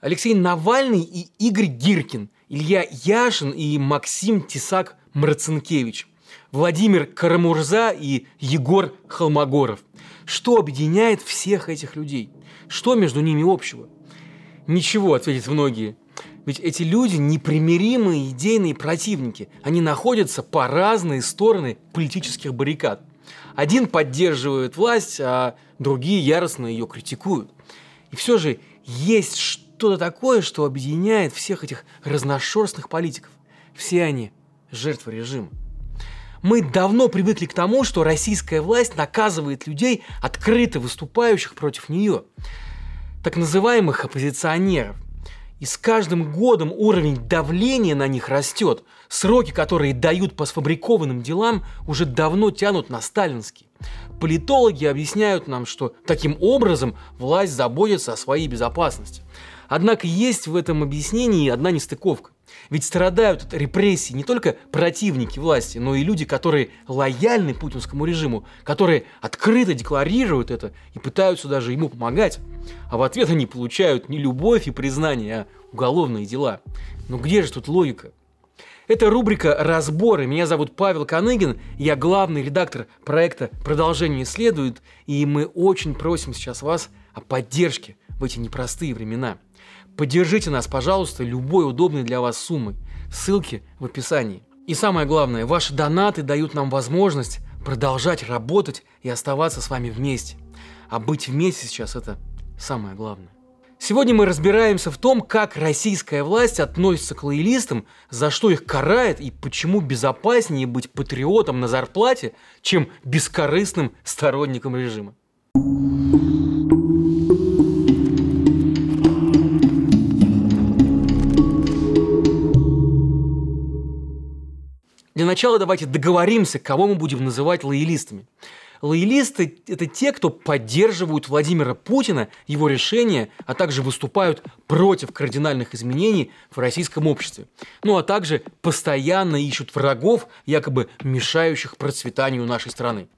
Алексей Навальный и Игорь Гиркин, Илья Яшин и Максим Тесак Марцинкевич, Владимир Карамурза и Егор Холмогоров. Что объединяет всех этих людей? Что между ними общего? Ничего, ответят многие. Ведь эти люди непримиримые идейные противники. Они находятся по разные стороны политических баррикад. Один поддерживает власть, а другие яростно ее критикуют. И все же есть что-то такое, что объединяет всех этих разношерстных политиков. Все они жертвы режима. Мы давно привыкли к тому, что российская власть наказывает людей, открыто выступающих против нее. Так называемых оппозиционеров. И с каждым годом уровень давления на них растет. Сроки, которые дают по сфабрикованным делам, уже давно тянут на сталинский. Политологи объясняют нам, что таким образом власть заботится о своей безопасности. Однако есть в этом объяснении одна нестыковка. Ведь страдают от репрессий не только противники власти, но и люди, которые лояльны путинскому режиму, которые открыто декларируют это и пытаются даже ему помогать. А в ответ они получают не любовь и признание, а уголовные дела. Но где же тут логика? Это рубрика «Разборы». Меня зовут Павел Коныгин, я главный редактор проекта «Продолжение следует», и мы очень просим сейчас вас о поддержке в эти непростые времена – Поддержите нас, пожалуйста, любой удобной для вас суммой. Ссылки в описании. И самое главное, ваши донаты дают нам возможность продолжать работать и оставаться с вами вместе. А быть вместе сейчас это самое главное. Сегодня мы разбираемся в том, как российская власть относится к лоялистам, за что их карает и почему безопаснее быть патриотом на зарплате, чем бескорыстным сторонником режима. Для начала давайте договоримся, кого мы будем называть лоялистами. Лоялисты – это те, кто поддерживают Владимира Путина, его решения, а также выступают против кардинальных изменений в российском обществе. Ну а также постоянно ищут врагов, якобы мешающих процветанию нашей страны.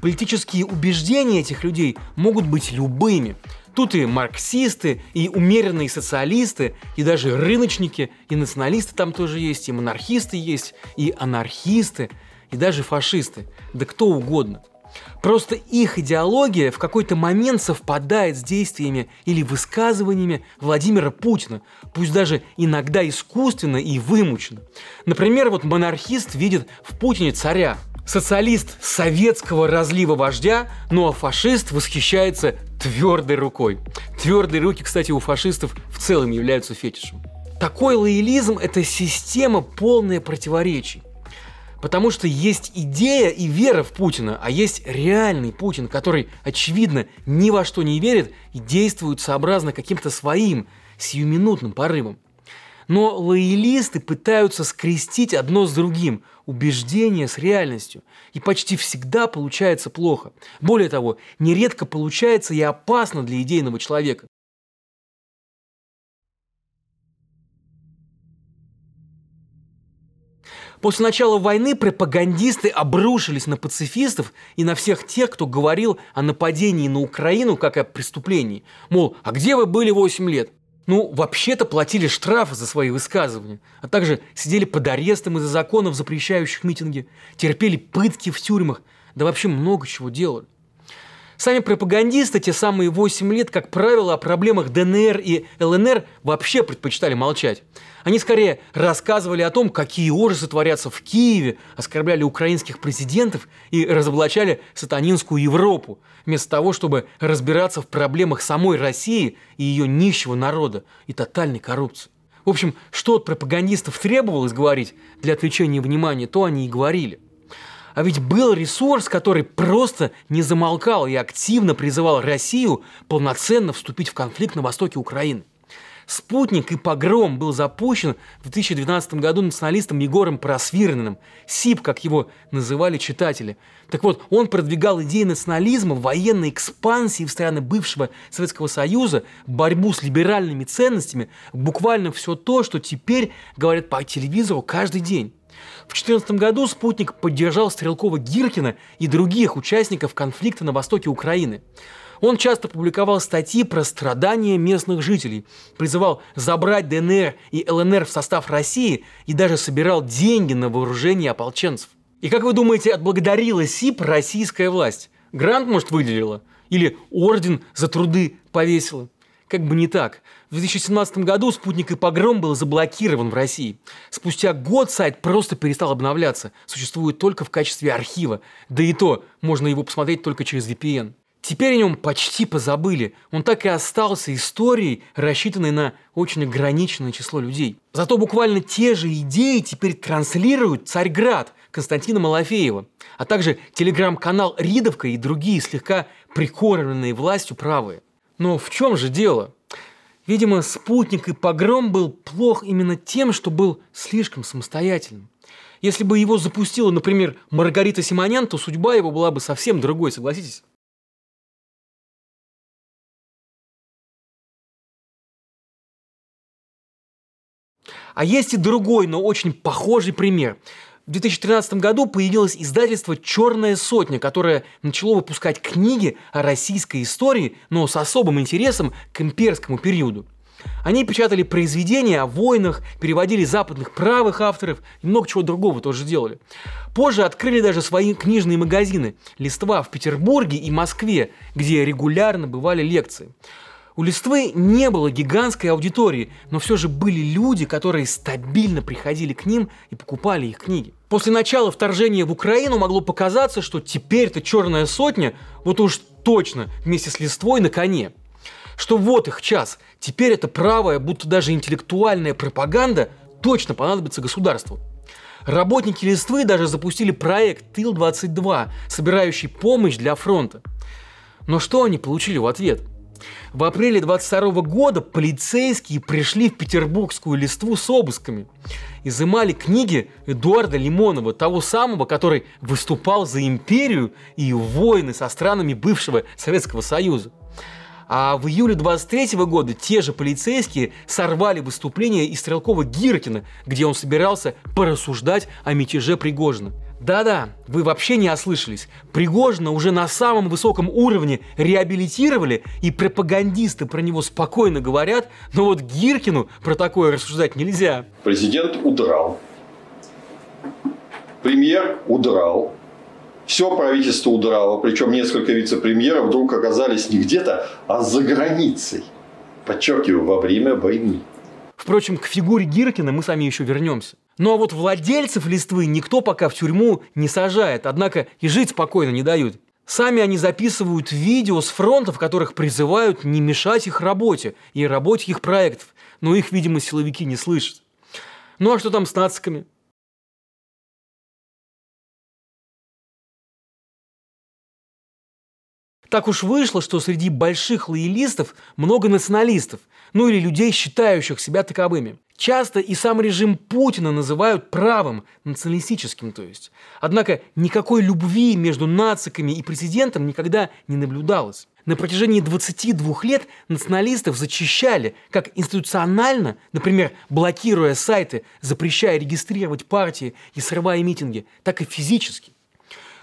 Политические убеждения этих людей могут быть любыми. Тут и марксисты, и умеренные социалисты, и даже рыночники, и националисты там тоже есть, и монархисты есть, и анархисты, и даже фашисты, да кто угодно. Просто их идеология в какой-то момент совпадает с действиями или высказываниями Владимира Путина, пусть даже иногда искусственно и вымученно. Например, вот монархист видит в Путине царя, Социалист советского разлива вождя, ну а фашист восхищается твердой рукой. Твердые руки, кстати, у фашистов в целом являются фетишем. Такой лоялизм – это система полная противоречий. Потому что есть идея и вера в Путина, а есть реальный Путин, который, очевидно, ни во что не верит и действует сообразно каким-то своим сиюминутным порывом. Но лоялисты пытаются скрестить одно с другим, убеждение с реальностью. И почти всегда получается плохо. Более того, нередко получается и опасно для идейного человека. После начала войны пропагандисты обрушились на пацифистов и на всех тех, кто говорил о нападении на Украину как о преступлении. Мол, а где вы были 8 лет? Ну, вообще-то платили штрафы за свои высказывания, а также сидели под арестом из-за законов, запрещающих митинги, терпели пытки в тюрьмах, да вообще много чего делали. Сами пропагандисты те самые 8 лет, как правило, о проблемах ДНР и ЛНР вообще предпочитали молчать. Они скорее рассказывали о том, какие ужасы творятся в Киеве, оскорбляли украинских президентов и разоблачали сатанинскую Европу, вместо того, чтобы разбираться в проблемах самой России и ее нищего народа и тотальной коррупции. В общем, что от пропагандистов требовалось говорить для отвлечения внимания, то они и говорили – а ведь был ресурс, который просто не замолкал и активно призывал Россию полноценно вступить в конфликт на востоке Украины. «Спутник» и «Погром» был запущен в 2012 году националистом Егором Просвирниным, СИП, как его называли читатели. Так вот, он продвигал идеи национализма, военной экспансии в страны бывшего Советского Союза, борьбу с либеральными ценностями, буквально все то, что теперь говорят по телевизору каждый день. В 2014 году «Спутник» поддержал Стрелкова Гиркина и других участников конфликта на востоке Украины. Он часто публиковал статьи про страдания местных жителей, призывал забрать ДНР и ЛНР в состав России и даже собирал деньги на вооружение ополченцев. И как вы думаете, отблагодарила СИП российская власть? Грант, может, выделила? Или орден за труды повесила? Как бы не так. В 2017 году «Спутник и погром» был заблокирован в России. Спустя год сайт просто перестал обновляться. Существует только в качестве архива. Да и то, можно его посмотреть только через VPN. Теперь о нем почти позабыли. Он так и остался историей, рассчитанной на очень ограниченное число людей. Зато буквально те же идеи теперь транслируют «Царьград» Константина Малафеева, а также телеграм-канал «Ридовка» и другие слегка прикормленные властью правые. Но в чем же дело? Видимо, спутник и погром был плох именно тем, что был слишком самостоятельным. Если бы его запустила, например, Маргарита Симонян, то судьба его была бы совсем другой, согласитесь? А есть и другой, но очень похожий пример. В 2013 году появилось издательство «Черная сотня», которое начало выпускать книги о российской истории, но с особым интересом к имперскому периоду. Они печатали произведения о войнах, переводили западных правых авторов и много чего другого тоже делали. Позже открыли даже свои книжные магазины «Листва» в Петербурге и Москве, где регулярно бывали лекции. У Листвы не было гигантской аудитории, но все же были люди, которые стабильно приходили к ним и покупали их книги. После начала вторжения в Украину могло показаться, что теперь-то черная сотня, вот уж точно вместе с Листвой на коне. Что вот их час, теперь это правая, будто даже интеллектуальная пропаганда точно понадобится государству. Работники Листвы даже запустили проект Тыл-22, собирающий помощь для фронта. Но что они получили в ответ – в апреле 22 года полицейские пришли в петербургскую листву с обысками. Изымали книги Эдуарда Лимонова, того самого, который выступал за империю и войны со странами бывшего Советского Союза. А в июле 23 года те же полицейские сорвали выступление из Стрелкова Гиркина, где он собирался порассуждать о мятеже Пригожина. Да-да, вы вообще не ослышались. Пригожина уже на самом высоком уровне реабилитировали, и пропагандисты про него спокойно говорят, но вот Гиркину про такое рассуждать нельзя. Президент удрал. Премьер удрал. Все правительство удрало, причем несколько вице-премьеров вдруг оказались не где-то, а за границей. Подчеркиваю, во время войны. Впрочем, к фигуре Гиркина мы сами еще вернемся. Ну а вот владельцев листвы никто пока в тюрьму не сажает, однако и жить спокойно не дают. Сами они записывают видео с фронта, в которых призывают не мешать их работе и работе их проектов, но их, видимо, силовики не слышат. Ну а что там с нациками? Так уж вышло, что среди больших лоялистов много националистов, ну или людей, считающих себя таковыми. Часто и сам режим Путина называют правым, националистическим то есть. Однако никакой любви между нациками и президентом никогда не наблюдалось. На протяжении 22 лет националистов зачищали как институционально, например, блокируя сайты, запрещая регистрировать партии и срывая митинги, так и физически.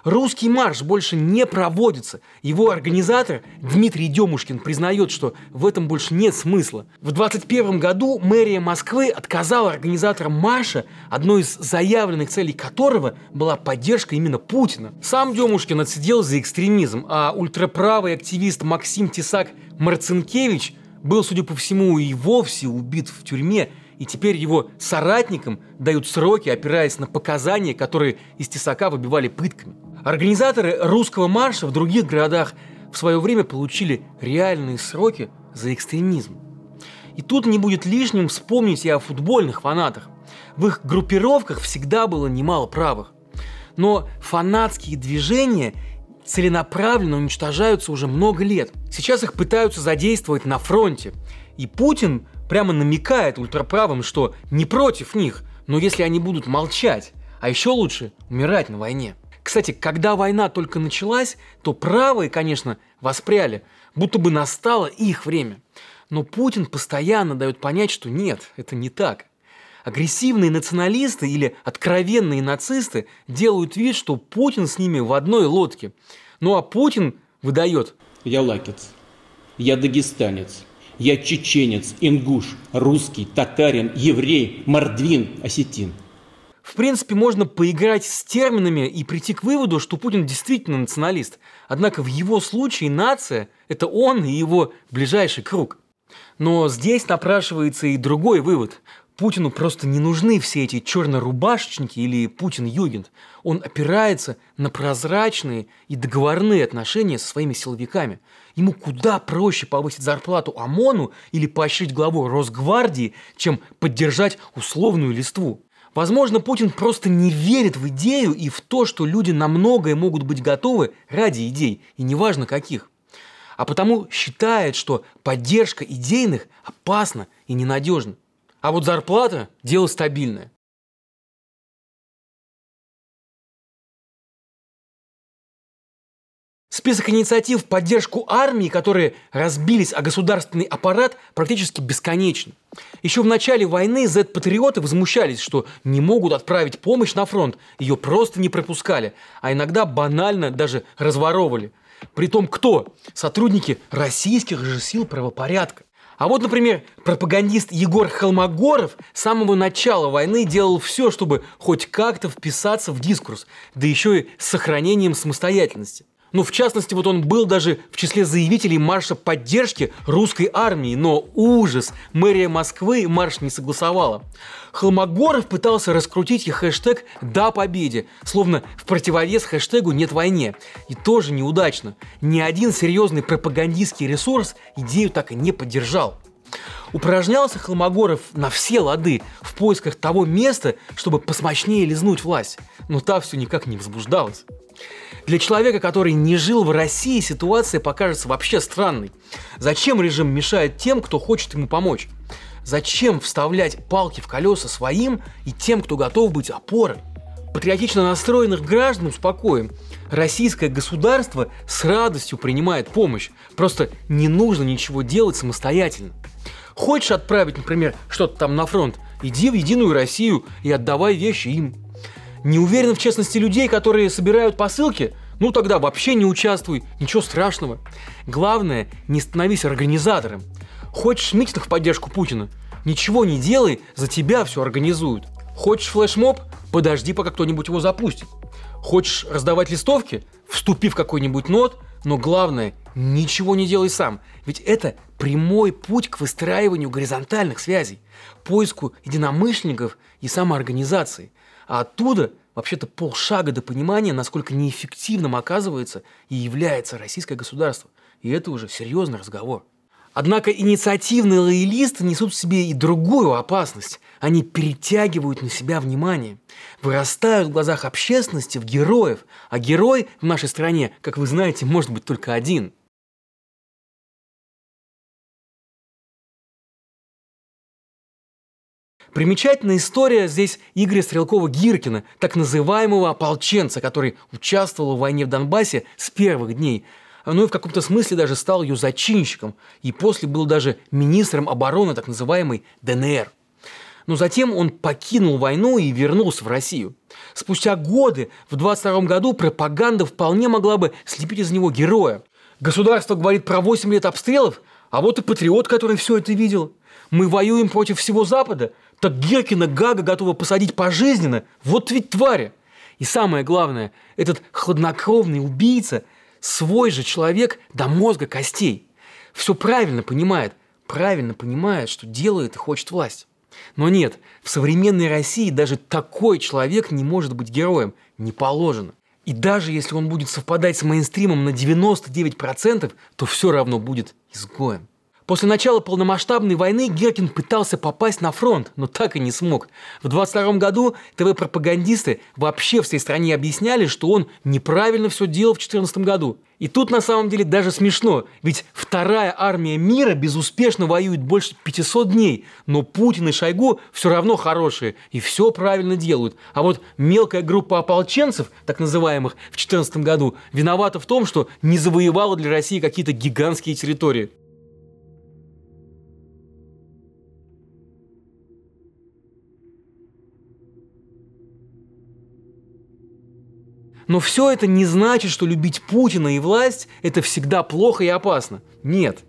Русский марш больше не проводится. Его организатор Дмитрий Демушкин признает, что в этом больше нет смысла. В 2021 году мэрия Москвы отказала организаторам марша, одной из заявленных целей которого была поддержка именно Путина. Сам Демушкин отсидел за экстремизм, а ультраправый активист Максим Тесак Марцинкевич был, судя по всему, и вовсе убит в тюрьме и теперь его соратникам дают сроки, опираясь на показания, которые из Тесака выбивали пытками. Организаторы русского марша в других городах в свое время получили реальные сроки за экстремизм. И тут не будет лишним вспомнить и о футбольных фанатах. В их группировках всегда было немало правых. Но фанатские движения целенаправленно уничтожаются уже много лет. Сейчас их пытаются задействовать на фронте. И Путин прямо намекает ультраправым, что не против них, но если они будут молчать, а еще лучше умирать на войне. Кстати, когда война только началась, то правые, конечно, воспряли, будто бы настало их время. Но Путин постоянно дает понять, что нет, это не так. Агрессивные националисты или откровенные нацисты делают вид, что Путин с ними в одной лодке. Ну а Путин выдает. Я лакец. Я дагестанец. Я чеченец, ингуш, русский, татарин, еврей, мордвин, осетин. В принципе, можно поиграть с терминами и прийти к выводу, что Путин действительно националист. Однако в его случае нация – это он и его ближайший круг. Но здесь напрашивается и другой вывод. Путину просто не нужны все эти чернорубашечники или Путин-югент. Он опирается на прозрачные и договорные отношения со своими силовиками. Ему куда проще повысить зарплату ОМОНу или поощрить главу Росгвардии, чем поддержать условную листву. Возможно, Путин просто не верит в идею и в то, что люди на многое могут быть готовы ради идей, и неважно каких. А потому считает, что поддержка идейных опасна и ненадежна. А вот зарплата – дело стабильное. Список инициатив в поддержку армии, которые разбились о государственный аппарат, практически бесконечен. Еще в начале войны Z-патриоты возмущались, что не могут отправить помощь на фронт, ее просто не пропускали, а иногда банально даже разворовывали. Притом кто? Сотрудники российских же сил правопорядка. А вот, например, пропагандист Егор Холмогоров с самого начала войны делал все, чтобы хоть как-то вписаться в дискурс, да еще и с сохранением самостоятельности. Ну, в частности, вот он был даже в числе заявителей марша поддержки русской армии, но ужас, мэрия Москвы марш не согласовала. Холмогоров пытался раскрутить и хэштег «Да победе», словно в противовес хэштегу «Нет войне». И тоже неудачно. Ни один серьезный пропагандистский ресурс идею так и не поддержал. Упражнялся Холмогоров на все лады в поисках того места, чтобы посмочнее лизнуть власть, но та все никак не возбуждалась. Для человека, который не жил в России, ситуация покажется вообще странной. Зачем режим мешает тем, кто хочет ему помочь? Зачем вставлять палки в колеса своим и тем, кто готов быть опорой? Патриотично настроенных граждан успокоим. Российское государство с радостью принимает помощь. Просто не нужно ничего делать самостоятельно. Хочешь отправить, например, что-то там на фронт, иди в Единую Россию и отдавай вещи им. Не уверен в честности людей, которые собирают посылки? Ну тогда вообще не участвуй, ничего страшного. Главное, не становись организатором. Хочешь митинг в поддержку Путина? Ничего не делай, за тебя все организуют. Хочешь флешмоб? Подожди, пока кто-нибудь его запустит. Хочешь раздавать листовки? Вступи в какой-нибудь нот, но главное, ничего не делай сам. Ведь это прямой путь к выстраиванию горизонтальных связей, поиску единомышленников и самоорганизации. А оттуда вообще-то полшага до понимания, насколько неэффективным оказывается и является российское государство. И это уже серьезный разговор. Однако инициативные лоялисты несут в себе и другую опасность. Они перетягивают на себя внимание, вырастают в глазах общественности в героев, а герой в нашей стране, как вы знаете, может быть только один – Примечательная история здесь Игоря Стрелкова-Гиркина, так называемого ополченца, который участвовал в войне в Донбассе с первых дней. Ну и в каком-то смысле даже стал ее зачинщиком. И после был даже министром обороны так называемой ДНР. Но затем он покинул войну и вернулся в Россию. Спустя годы, в 22 году, пропаганда вполне могла бы слепить из него героя. Государство говорит про 8 лет обстрелов, а вот и патриот, который все это видел. Мы воюем против всего Запада, так Геркина Гага готова посадить пожизненно. Вот ведь твари. И самое главное, этот хладнокровный убийца свой же человек до мозга костей. Все правильно понимает, правильно понимает, что делает и хочет власть. Но нет, в современной России даже такой человек не может быть героем, не положено. И даже если он будет совпадать с мейнстримом на 99%, то все равно будет изгоем. После начала полномасштабной войны Геркин пытался попасть на фронт, но так и не смог. В 22 году ТВ-пропагандисты вообще всей стране объясняли, что он неправильно все делал в 2014 году. И тут на самом деле даже смешно, ведь вторая армия мира безуспешно воюет больше 500 дней, но Путин и Шойгу все равно хорошие и все правильно делают. А вот мелкая группа ополченцев, так называемых, в 2014 году, виновата в том, что не завоевала для России какие-то гигантские территории. Но все это не значит, что любить Путина и власть – это всегда плохо и опасно. Нет.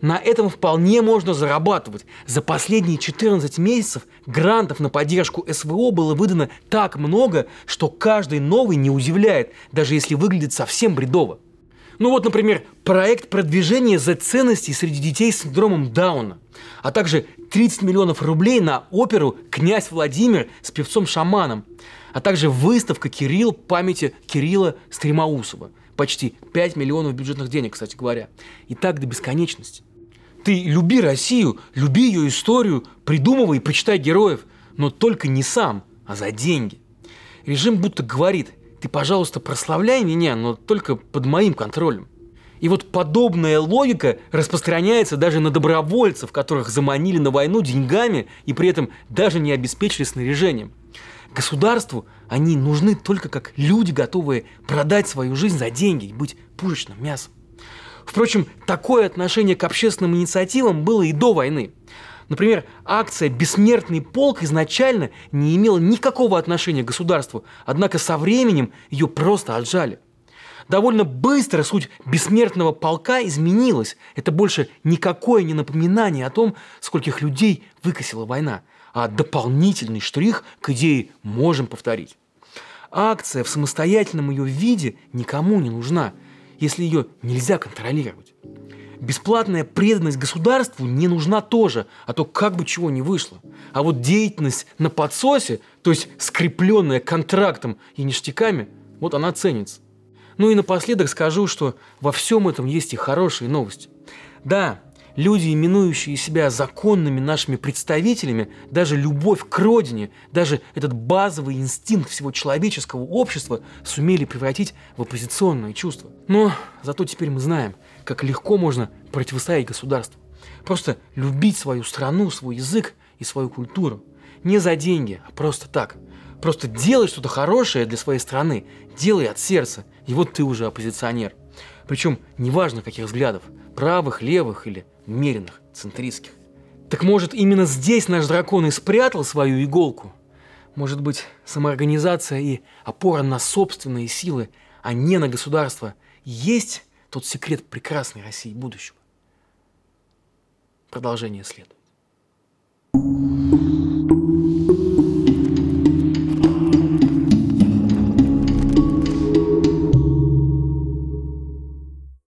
На этом вполне можно зарабатывать. За последние 14 месяцев грантов на поддержку СВО было выдано так много, что каждый новый не удивляет, даже если выглядит совсем бредово. Ну вот, например, проект продвижения за ценностей среди детей с синдромом Дауна, а также 30 миллионов рублей на оперу «Князь Владимир» с певцом-шаманом, а также выставка «Кирилл» памяти Кирилла Стремоусова. Почти 5 миллионов бюджетных денег, кстати говоря. И так до бесконечности. Ты люби Россию, люби ее историю, придумывай и почитай героев, но только не сам, а за деньги. Режим будто говорит, ты, пожалуйста, прославляй меня, но только под моим контролем. И вот подобная логика распространяется даже на добровольцев, которых заманили на войну деньгами и при этом даже не обеспечили снаряжением. Государству они нужны только как люди, готовые продать свою жизнь за деньги и быть пушечным мясом. Впрочем, такое отношение к общественным инициативам было и до войны. Например, акция «Бессмертный полк» изначально не имела никакого отношения к государству, однако со временем ее просто отжали. Довольно быстро суть бессмертного полка изменилась. Это больше никакое не напоминание о том, скольких людей выкосила война, а дополнительный штрих к идее «можем повторить». Акция в самостоятельном ее виде никому не нужна, если ее нельзя контролировать. Бесплатная преданность государству не нужна тоже, а то как бы чего не вышло. А вот деятельность на подсосе, то есть скрепленная контрактом и ништяками, вот она ценится. Ну и напоследок скажу, что во всем этом есть и хорошие новости. Да, люди, именующие себя законными нашими представителями, даже любовь к родине, даже этот базовый инстинкт всего человеческого общества сумели превратить в оппозиционное чувство. Но зато теперь мы знаем, как легко можно противостоять государству. Просто любить свою страну, свой язык и свою культуру. Не за деньги, а просто так. Просто делай что-то хорошее для своей страны, делай от сердца, и вот ты уже оппозиционер. Причем неважно каких взглядов, правых, левых или умеренных, центристских. Так может, именно здесь наш дракон и спрятал свою иголку? Может быть, самоорганизация и опора на собственные силы, а не на государство, есть тот секрет прекрасной России будущего. Продолжение следует. thank you